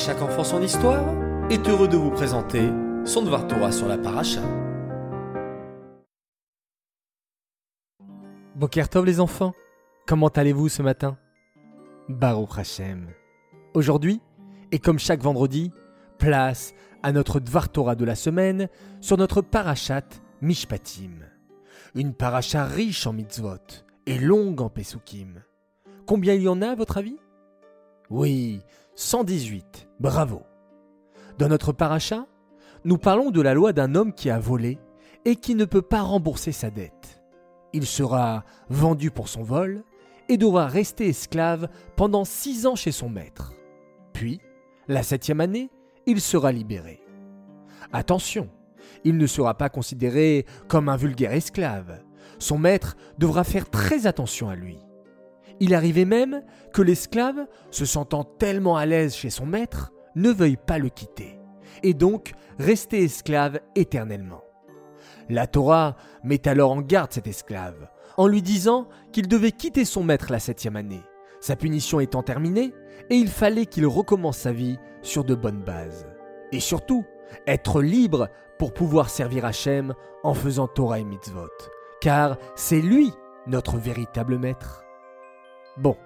chaque enfant son histoire est heureux de vous présenter son Dvar Torah sur la paracha. Bokertov les enfants, comment allez-vous ce matin? Baruch Hashem. Aujourd'hui, et comme chaque vendredi, place à notre Dvar Torah de la semaine sur notre parachat Mishpatim. Une paracha riche en mitzvot et longue en pesukim. Combien il y en a à votre avis? Oui, 118. Bravo. Dans notre paracha, nous parlons de la loi d'un homme qui a volé et qui ne peut pas rembourser sa dette. Il sera vendu pour son vol et devra rester esclave pendant six ans chez son maître. Puis, la septième année, il sera libéré. Attention, il ne sera pas considéré comme un vulgaire esclave. Son maître devra faire très attention à lui. Il arrivait même que l'esclave, se sentant tellement à l'aise chez son maître, ne veuille pas le quitter, et donc rester esclave éternellement. La Torah met alors en garde cet esclave, en lui disant qu'il devait quitter son maître la septième année, sa punition étant terminée, et il fallait qu'il recommence sa vie sur de bonnes bases. Et surtout, être libre pour pouvoir servir Hachem en faisant Torah et mitzvot, car c'est lui notre véritable maître. Bon,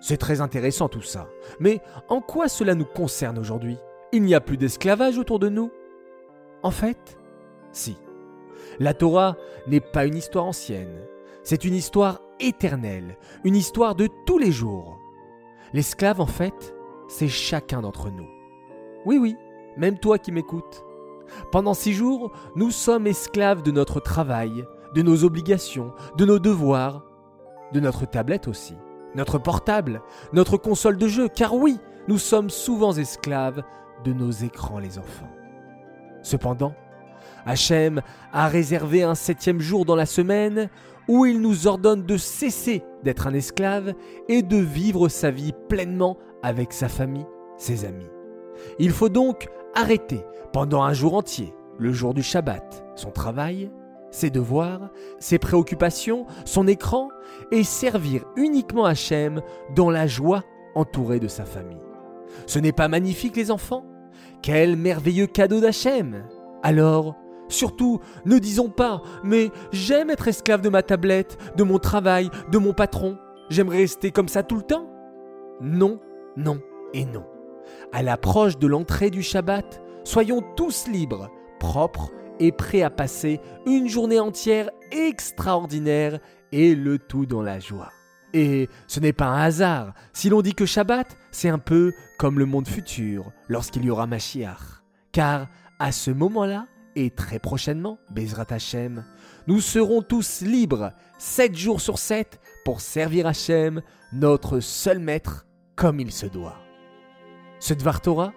c'est très intéressant tout ça, mais en quoi cela nous concerne aujourd'hui? Il n'y a plus d'esclavage autour de nous? En fait, si. La Torah n'est pas une histoire ancienne, c'est une histoire éternelle, une histoire de tous les jours. L'esclave, en fait, c'est chacun d'entre nous. Oui, oui, même toi qui m'écoutes. Pendant six jours, nous sommes esclaves de notre travail, de nos obligations, de nos devoirs, de notre tablette aussi, notre portable, notre console de jeu, car oui, nous sommes souvent esclaves de nos écrans les enfants. Cependant, Hachem a réservé un septième jour dans la semaine où il nous ordonne de cesser d'être un esclave et de vivre sa vie pleinement avec sa famille, ses amis. Il faut donc arrêter pendant un jour entier, le jour du Shabbat, son travail, ses devoirs, ses préoccupations, son écran, et servir uniquement Hachem dans la joie entouré de sa famille. Ce n'est pas magnifique les enfants? Quel merveilleux cadeau d'Hachem Alors, surtout, ne disons pas ⁇ Mais j'aime être esclave de ma tablette, de mon travail, de mon patron, j'aimerais rester comme ça tout le temps ?⁇ Non, non et non. À l'approche de l'entrée du Shabbat, soyons tous libres, propres et prêts à passer une journée entière extraordinaire et le tout dans la joie. Et ce n'est pas un hasard si l'on dit que Shabbat, c'est un peu comme le monde futur lorsqu'il y aura Mashiach. Car à ce moment-là, et très prochainement, Bezrat Hashem, nous serons tous libres, sept jours sur sept, pour servir Hashem, notre seul maître, comme il se doit. Ce Dvar Torah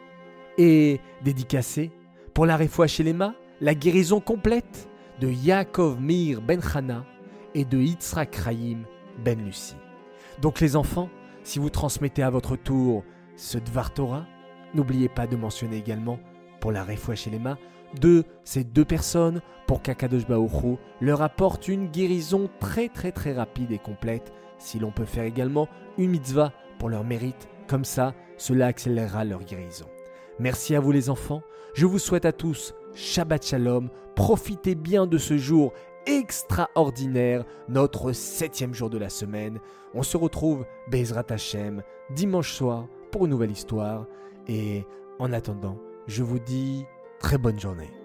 est dédicacé pour la chez Lema, la guérison complète de Yaakov Meir Ben Chana et de Yitzhak Raïm Ben Lucie. Donc les enfants, si vous transmettez à votre tour ce Dvar Torah, n'oubliez pas de mentionner également pour la chez de ces deux personnes pour qu'Akadosh Baoru leur apporte une guérison très très très rapide et complète. Si l'on peut faire également une mitzvah pour leur mérite, comme ça, cela accélérera leur guérison. Merci à vous les enfants. Je vous souhaite à tous Shabbat Shalom. Profitez bien de ce jour extraordinaire, notre septième jour de la semaine. On se retrouve Bezrat Hashem dimanche soir pour une nouvelle histoire. Et en attendant, je vous dis très bonne journée.